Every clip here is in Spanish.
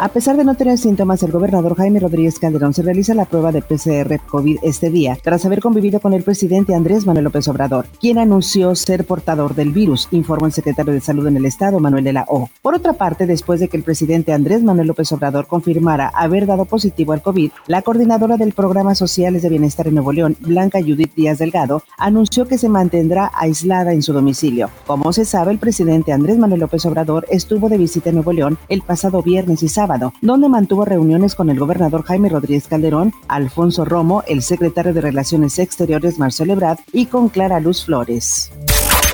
A pesar de no tener síntomas, el gobernador Jaime Rodríguez Calderón se realiza la prueba de PCR COVID este día, tras haber convivido con el presidente Andrés Manuel López Obrador, quien anunció ser portador del virus, informó el secretario de Salud en el Estado, Manuel de la O. Por otra parte, después de que el presidente Andrés Manuel López Obrador confirmara haber dado positivo al COVID, la coordinadora del Programa Sociales de Bienestar en Nuevo León, Blanca Judith Díaz Delgado, anunció que se mantendrá aislada en su domicilio. Como se sabe, el presidente Andrés Manuel López Obrador estuvo de visita en Nuevo León el pasado viernes y sábado donde mantuvo reuniones con el gobernador Jaime Rodríguez Calderón, Alfonso Romo, el secretario de Relaciones Exteriores Marcelo Ebrard y con Clara Luz Flores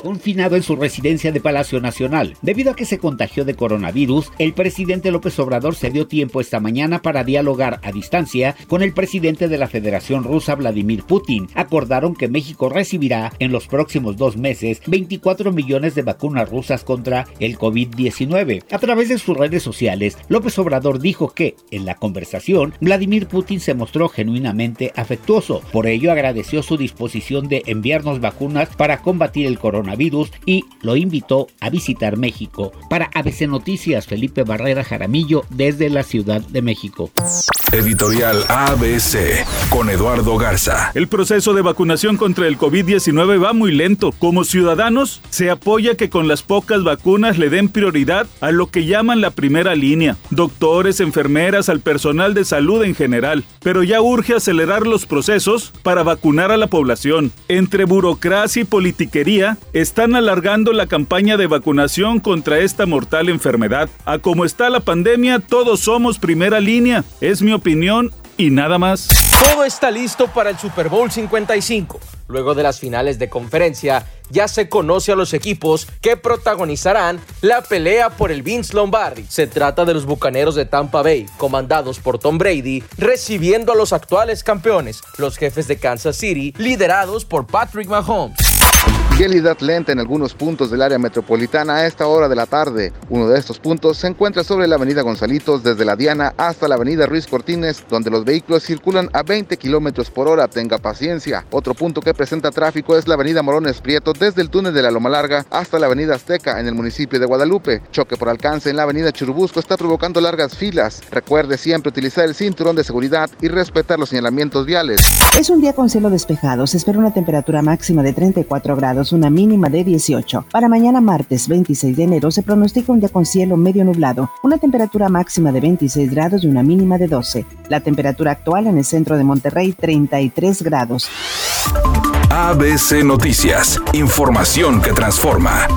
confinado en su residencia de Palacio Nacional. Debido a que se contagió de coronavirus, el presidente López Obrador se dio tiempo esta mañana para dialogar a distancia con el presidente de la Federación Rusa, Vladimir Putin. Acordaron que México recibirá en los próximos dos meses 24 millones de vacunas rusas contra el COVID-19. A través de sus redes sociales, López Obrador dijo que, en la conversación, Vladimir Putin se mostró genuinamente afectuoso. Por ello, agradeció su disposición de enviarnos vacunas para combatir el coronavirus y lo invitó a visitar México. Para ABC Noticias, Felipe Barrera Jaramillo desde la Ciudad de México. Editorial ABC con Eduardo Garza. El proceso de vacunación contra el COVID-19 va muy lento. Como ciudadanos, se apoya que con las pocas vacunas le den prioridad a lo que llaman la primera línea, doctores, enfermeras, al personal de salud en general. Pero ya urge acelerar los procesos para vacunar a la población. Entre burocracia y politiquería, están alargando la campaña de vacunación contra esta mortal enfermedad. A como está la pandemia, todos somos primera línea. Es mi opinión y nada más. Todo está listo para el Super Bowl 55. Luego de las finales de conferencia, ya se conoce a los equipos que protagonizarán la pelea por el Vince Lombardi. Se trata de los Bucaneros de Tampa Bay, comandados por Tom Brady, recibiendo a los actuales campeones, los jefes de Kansas City, liderados por Patrick Mahomes. Vialidad lenta en algunos puntos del área metropolitana a esta hora de la tarde. Uno de estos puntos se encuentra sobre la avenida Gonzalitos desde la Diana hasta la avenida Ruiz Cortines, donde los vehículos circulan a 20 kilómetros por hora. Tenga paciencia. Otro punto que presenta tráfico es la avenida Morones Prieto desde el túnel de la Loma Larga hasta la avenida Azteca en el municipio de Guadalupe. Choque por alcance en la avenida Churubusco está provocando largas filas. Recuerde siempre utilizar el cinturón de seguridad y respetar los señalamientos viales. Es un día con cielo despejado. Se espera una temperatura máxima de 34 una mínima de 18. Para mañana martes 26 de enero se pronostica un día con cielo medio nublado, una temperatura máxima de 26 grados y una mínima de 12. La temperatura actual en el centro de Monterrey 33 grados. ABC Noticias, información que transforma.